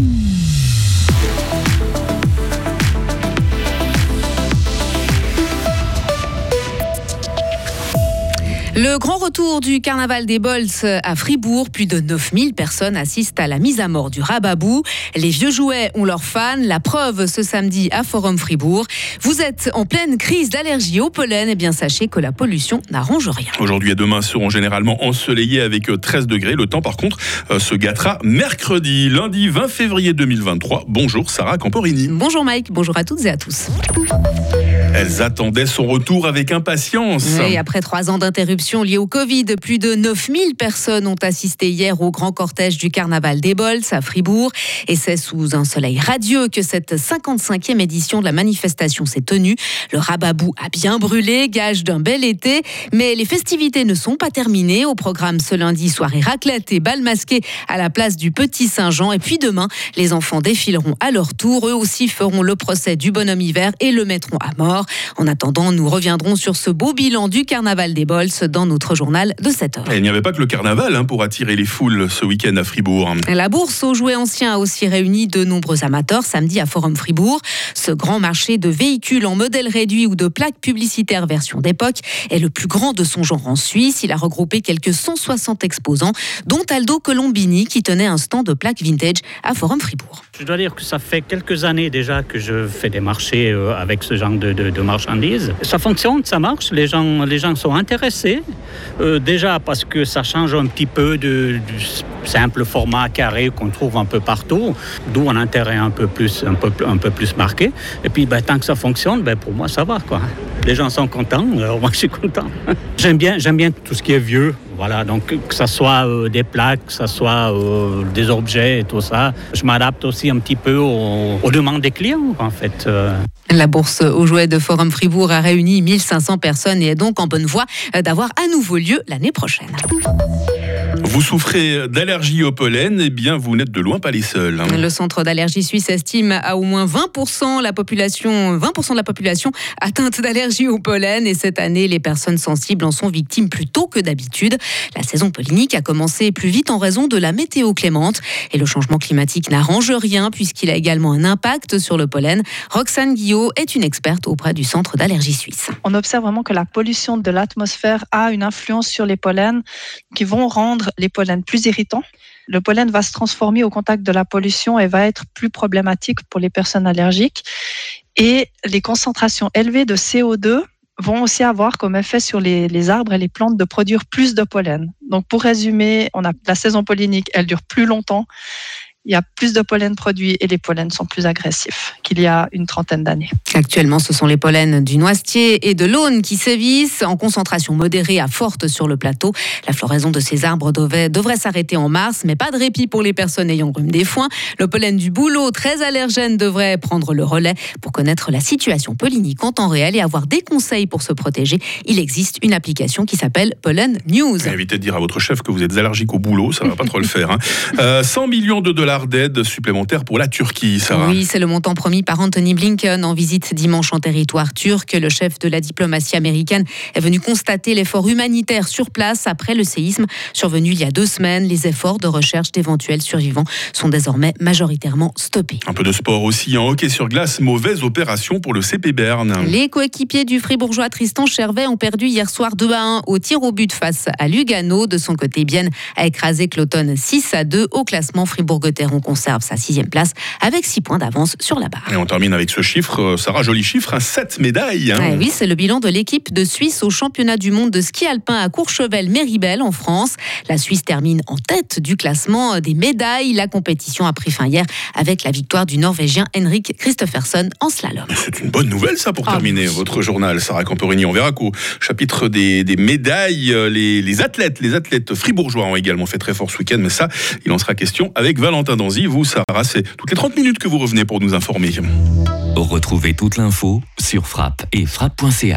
Mm-hmm. Le grand retour du carnaval des Bolts à Fribourg, plus de 9000 personnes assistent à la mise à mort du Rababou. Les vieux jouets ont leurs fans, la preuve ce samedi à Forum Fribourg. Vous êtes en pleine crise d'allergie au pollen, et eh bien sachez que la pollution n'arrange rien. Aujourd'hui et demain seront généralement ensoleillés avec 13 degrés. Le temps par contre euh, se gâtera mercredi, lundi 20 février 2023. Bonjour Sarah Camporini. Bonjour Mike, bonjour à toutes et à tous. Elles attendaient son retour avec impatience. Oui, après trois ans d'interruption liée au Covid, plus de 9000 personnes ont assisté hier au grand cortège du Carnaval des Bols à Fribourg. Et c'est sous un soleil radieux que cette 55e édition de la manifestation s'est tenue. Le rababou a bien brûlé, gage d'un bel été. Mais les festivités ne sont pas terminées. Au programme ce lundi, soirée raclette et bal masqué à la place du Petit Saint-Jean. Et puis demain, les enfants défileront à leur tour. Eux aussi feront le procès du bonhomme hiver et le mettront à mort. En attendant, nous reviendrons sur ce beau bilan du carnaval des Bols dans notre journal de 7 heures. il n'y avait pas que le carnaval hein, pour attirer les foules ce week-end à Fribourg. La bourse aux jouets anciens a aussi réuni de nombreux amateurs samedi à Forum Fribourg. Ce grand marché de véhicules en modèle réduit ou de plaques publicitaires version d'époque est le plus grand de son genre en Suisse. Il a regroupé quelques 160 exposants, dont Aldo Colombini qui tenait un stand de plaques vintage à Forum Fribourg. Je dois dire que ça fait quelques années déjà que je fais des marchés euh, avec ce genre de, marchandises. Ça fonctionne, ça marche, les gens, les gens sont intéressés. Euh, déjà parce que ça change un petit peu du simple format carré qu'on trouve un peu partout, d'où un intérêt un peu plus, un peu plus marqué. Et puis ben, tant que ça fonctionne, ben, pour moi ça va. Quoi. Les gens sont contents, alors moi je suis content. j'aime bien, j'aime bien tout ce qui est vieux. Voilà, donc que ce soit euh, des plaques, que ce soit euh, des objets et tout ça, je m'adapte aussi un petit peu aux, demandes des clients en fait. Euh. La bourse aux jouets de Forum Fribourg a réuni 1500 personnes et est donc en bonne voie d'avoir à nouveau lieu l'année prochaine. Vous souffrez d'allergie au pollen, eh bien vous n'êtes de loin pas les seuls. Hein. Le centre d'allergie suisse estime à au moins 20% la population, 20% de la population atteinte d'allergie au pollen et cette année les personnes sensibles en sont victimes plus tôt que d'habitude. La saison pollinique a commencé plus vite en raison de la météo clémente et le changement climatique n'arrange rien puisqu'il a également un impact sur le pollen. Roxane Guillot est une experte auprès du centre d'allergie suisse. On observe vraiment que la pollution de l'atmosphère a une influence sur les pollens qui vont rendre les pollens plus irritants. Le pollen va se transformer au contact de la pollution et va être plus problématique pour les personnes allergiques. Et les concentrations élevées de CO2 vont aussi avoir comme effet sur les, arbres et les plantes de produire plus de pollen. Donc pour résumer, on a la saison pollinique, elle dure plus longtemps il y a plus de pollen produit et les pollens sont plus agressifs qu'il y a une trentaine d'années. Actuellement, ce sont les pollens du noisetier et de l'aune qui sévissent en concentration modérée à forte sur le plateau. La floraison de ces arbres devait, devrait s'arrêter en mars, mais pas de répit pour les personnes ayant rhume des foins. Le pollen du bouleau, très allergène, devrait prendre le relais pour connaître la situation pollinique en temps réel et avoir des conseils pour se protéger. Il existe une application qui s'appelle Pollen News. Évitez de dire à votre chef que vous êtes allergique au boulot, ça va pas trop le faire. 100 hein. euh, millions de dollars d'aide supplémentaire pour la Turquie, Oui, c'est le montant promis par Anthony Blinken en visite dimanche en territoire turc. Le chef de la diplomatie américaine est venu constater l'effort humanitaire sur place après le séisme survenu il y a deux semaines. Les efforts de recherche d'éventuels survivants sont désormais majoritairement stoppés. Un peu de sport aussi en hockey sur glace. Mauvaise opération pour le CP Berne. Les coéquipiers du fribourgeois Tristan Chervet ont perdu hier soir 2 à 1 au tir au but face à Lugano. De son côté, Bienne a écrasé Cloton 6 à 2 au classement fribourg on conserve sa sixième place avec six points d'avance sur la barre. Et on termine avec ce chiffre, euh, Sarah, joli chiffre, 7 hein, médailles. Hein. oui, c'est le bilan de l'équipe de Suisse au championnat du monde de ski alpin à Courchevel-Méribel en France. La Suisse termine en tête du classement des médailles. La compétition a pris fin hier avec la victoire du Norvégien Henrik Christophersen en slalom. C'est une bonne nouvelle ça pour ah terminer votre journal, Sarah Camporini. On verra qu'au chapitre des, médailles, euh, les, les, athlètes, les athlètes fribourgeois ont également fait très fort ce week-end, mais ça, il en sera question avec Valentin. Vous, Sarah, c'est toutes les 30 minutes que vous revenez pour nous informer. Retrouvez toute l'info sur frappe et frappe.ca.